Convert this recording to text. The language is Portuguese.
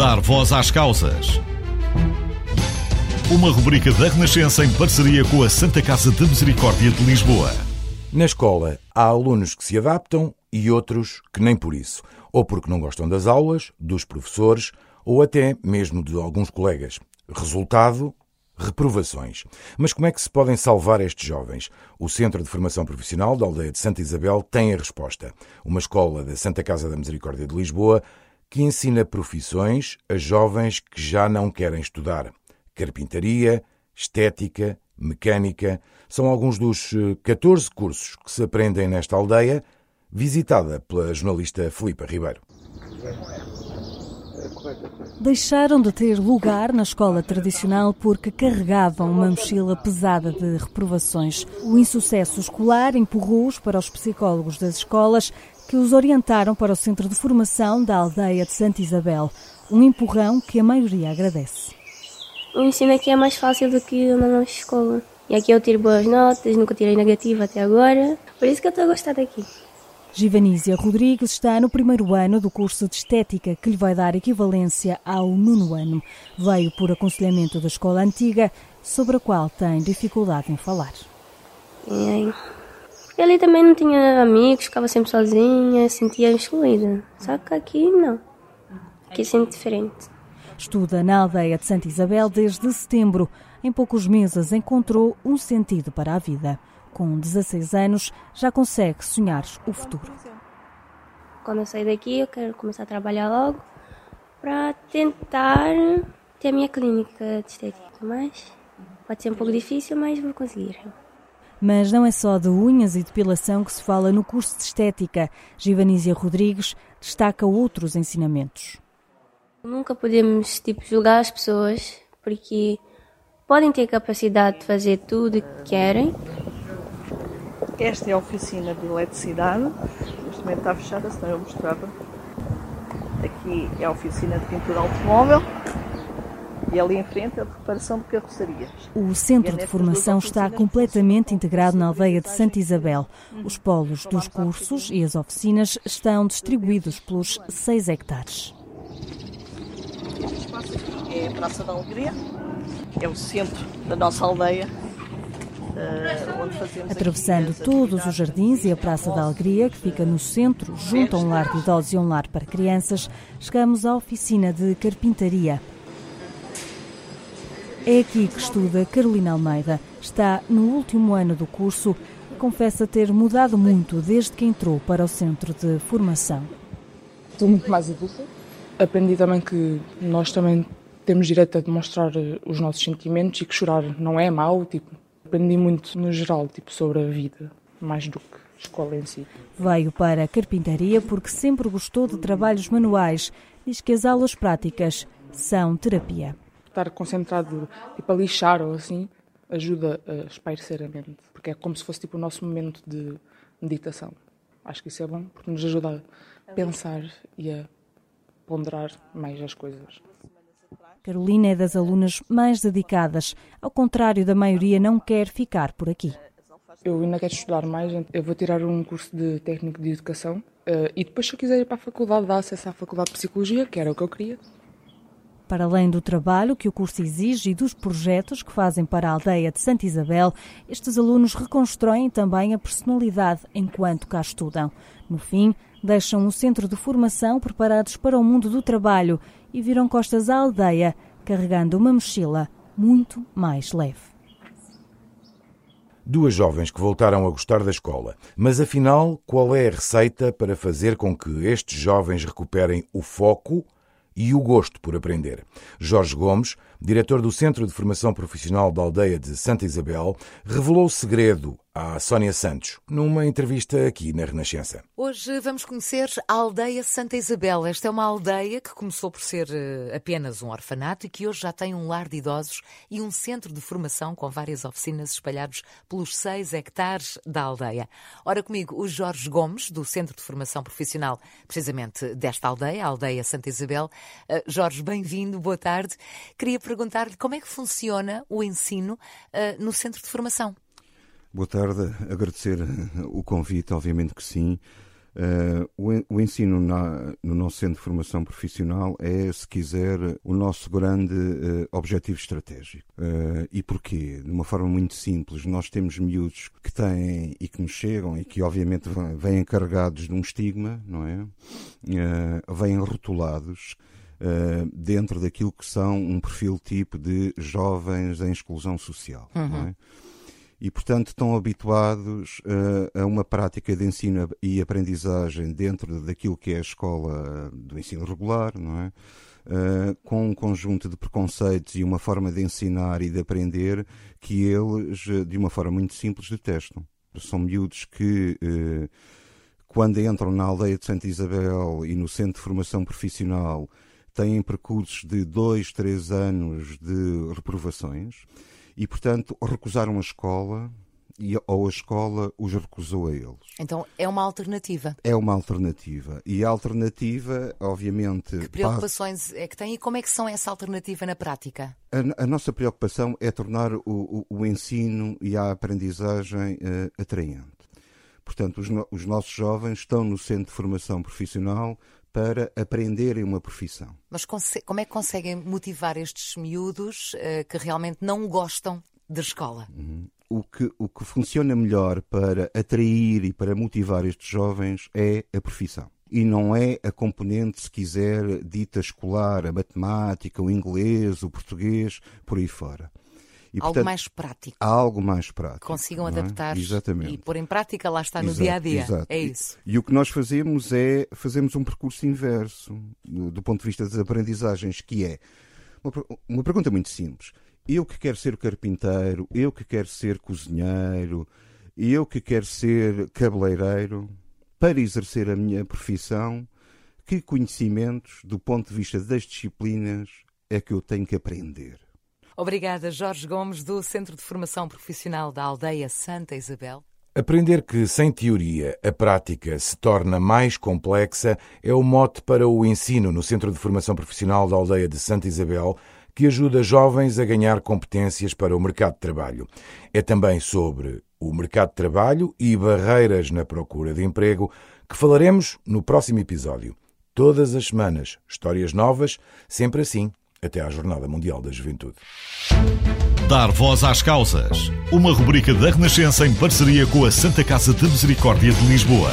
Dar voz às causas. Uma rubrica da Renascença em parceria com a Santa Casa de Misericórdia de Lisboa. Na escola, há alunos que se adaptam e outros que nem por isso, ou porque não gostam das aulas, dos professores ou até mesmo de alguns colegas. Resultado: reprovações. Mas como é que se podem salvar estes jovens? O Centro de Formação Profissional da Aldeia de Santa Isabel tem a resposta. Uma escola da Santa Casa da Misericórdia de Lisboa que ensina profissões a jovens que já não querem estudar. Carpintaria, estética, mecânica são alguns dos 14 eh, cursos que se aprendem nesta aldeia, visitada pela jornalista Filipa Ribeiro deixaram de ter lugar na escola tradicional porque carregavam uma mochila pesada de reprovações. O insucesso escolar empurrou-os para os psicólogos das escolas que os orientaram para o centro de formação da aldeia de Santa Isabel. Um empurrão que a maioria agradece. O ensino aqui é mais fácil do que na nossa escola. E aqui eu tiro boas notas, nunca tirei negativa até agora. Por isso que eu estou a gostar daqui. Givanísia Rodrigues está no primeiro ano do curso de Estética, que lhe vai dar equivalência ao nono ano. Veio por aconselhamento da escola antiga, sobre a qual tem dificuldade em falar. E ali também não tinha amigos, ficava sempre sozinha, sentia excluída. Só que aqui não. Aqui sinto diferente. Estuda na aldeia de Santa Isabel desde setembro. Em poucos meses encontrou um sentido para a vida com 16 anos, já consegue sonhar o futuro. Quando eu sair daqui, eu quero começar a trabalhar logo para tentar ter a minha clínica de estética. Mas pode ser um pouco difícil, mas vou conseguir. Mas não é só de unhas e depilação que se fala no curso de estética. Givanísia Rodrigues destaca outros ensinamentos. Nunca podemos tipo, julgar as pessoas porque podem ter capacidade de fazer tudo o que querem, esta é a oficina de eletricidade. Neste momento está fechada, senão eu mostrava. Aqui é a oficina de pintura automóvel. E ali em frente é a de reparação de carrocerias. O centro de formação está completamente integrado na aldeia de Santa Isabel. Os polos dos cursos e as oficinas estão distribuídos pelos 6 hectares. Este espaço aqui é a Praça da Alegria, é o centro da nossa aldeia Uh, Atravessando todos os jardins e a Praça da Alegria, que fica no centro, junto a um lar de idosos e um lar para crianças, chegamos à oficina de carpintaria. É aqui que estuda Carolina Almeida. Está no último ano do curso e confessa ter mudado muito desde que entrou para o centro de formação. Estou muito mais adulta. Aprendi também que nós também temos direito a demonstrar os nossos sentimentos e que chorar não é mau, tipo, aprendi muito no geral, tipo sobre a vida, mais do que escola em si. Veio para a carpintaria porque sempre gostou de trabalhos manuais. Diz que as aulas práticas são terapia. Estar concentrado tipo, a lixar ou assim ajuda a espairecer a mente, porque é como se fosse tipo o nosso momento de meditação. Acho que isso é bom porque nos ajuda a pensar e a ponderar mais as coisas. Carolina é das alunas mais dedicadas, ao contrário da maioria, não quer ficar por aqui. Eu ainda quero estudar mais, eu vou tirar um curso de técnico de educação eh, e depois, se eu quiser ir para a faculdade, dá acesso à faculdade de psicologia, que era o que eu queria. Para além do trabalho que o curso exige e dos projetos que fazem para a aldeia de Santa Isabel, estes alunos reconstroem também a personalidade enquanto cá estudam. No fim, deixam o centro de formação preparados para o mundo do trabalho e viram costas à aldeia, carregando uma mochila muito mais leve. Duas jovens que voltaram a gostar da escola. Mas afinal, qual é a receita para fazer com que estes jovens recuperem o foco e o gosto por aprender? Jorge Gomes, diretor do Centro de Formação Profissional da Aldeia de Santa Isabel, revelou o segredo à Sónia Santos, numa entrevista aqui na Renascença. Hoje vamos conhecer a aldeia Santa Isabel. Esta é uma aldeia que começou por ser eh, apenas um orfanato e que hoje já tem um lar de idosos e um centro de formação com várias oficinas espalhados pelos seis hectares da aldeia. Ora comigo, o Jorge Gomes, do Centro de Formação Profissional, precisamente desta aldeia, a aldeia Santa Isabel. Uh, Jorge, bem-vindo, boa tarde. Queria perguntar-lhe como é que funciona o ensino uh, no centro de formação. Boa tarde, agradecer o convite, obviamente que sim. Uh, o, o, ensino na, no nosso centro de formação profissional é, se quiser, o nosso grande uh, objetivo estratégico. Uh, e porquê? De uma forma muito simples, nós temos miúdos que têm e que nos chegam e que obviamente vêm carregados de um estigma, não é? vêm rotulados. dentro daquilo que são um perfil tipo de jovens em exclusão social. Uhum. Não é? E, portanto, estão habituados uh, a uma prática de ensino e aprendizagem dentro daquilo que é a escola do ensino regular, não é? Uh, com um conjunto de preconceitos e uma forma de ensinar e de aprender que eles, de uma forma muito simples, detestam. São miúdos que, uh, quando entram na aldeia de Santa Isabel e no centro de formação profissional, têm percursos de dois, três anos de reprovações e, portanto, recusaram a escola e, ou a escola os recusou a eles. Então é uma alternativa. É uma alternativa. E a alternativa, obviamente. Que preocupações é que tem e como é que são essa alternativa na prática? A, a nossa preocupação é tornar o, o, o ensino e a aprendizagem uh, atraente. Portanto, os, no, os nossos jovens estão no centro de formação profissional para aprenderem uma profissão. Mas como é que conseguem motivar estes miúdos uh, que realmente não gostam de escola? Uhum. O que, o que funciona melhor para atrair e para motivar estes jovens é a profissão. E não é a componente, se quiser, dita escolar, a matemática, o inglês, o português, por aí fora. E, algo portanto, mais prático. Algo mais prático. Consigam é? adaptar Exatamente. e pôr em prática, lá está no exato, dia a dia. Exato. É isso. E, e, o que nós fazemos é fazemos um percurso inverso do, do ponto de vista das aprendizagens, que é uma, uma pergunta muito simples. Eu que quero ser carpinteiro, eu que quero ser cozinheiro, eu que quero ser cabeleireiro, para exercer a minha profissão, que conhecimentos, do ponto de vista das disciplinas, é que eu tenho que aprender? Obrigada, Jorge Gomes, do Centro de Formação Profissional da Aldeia Santa Isabel. Aprender que, sem teoria, a prática se torna mais complexa é o mote para o ensino no Centro de Formação Profissional da Aldeia de Santa Isabel, que ajuda jovens a ganhar competências para o mercado de trabalho. É também sobre o mercado de trabalho e barreiras na procura de emprego que falaremos no próximo episódio. Todas as semanas, histórias novas, sempre assim, até à Jornada Mundial da Juventude. Dar voz às causas. Uma rubrica da Renascença em parceria com a Santa Casa de Misericórdia de Lisboa.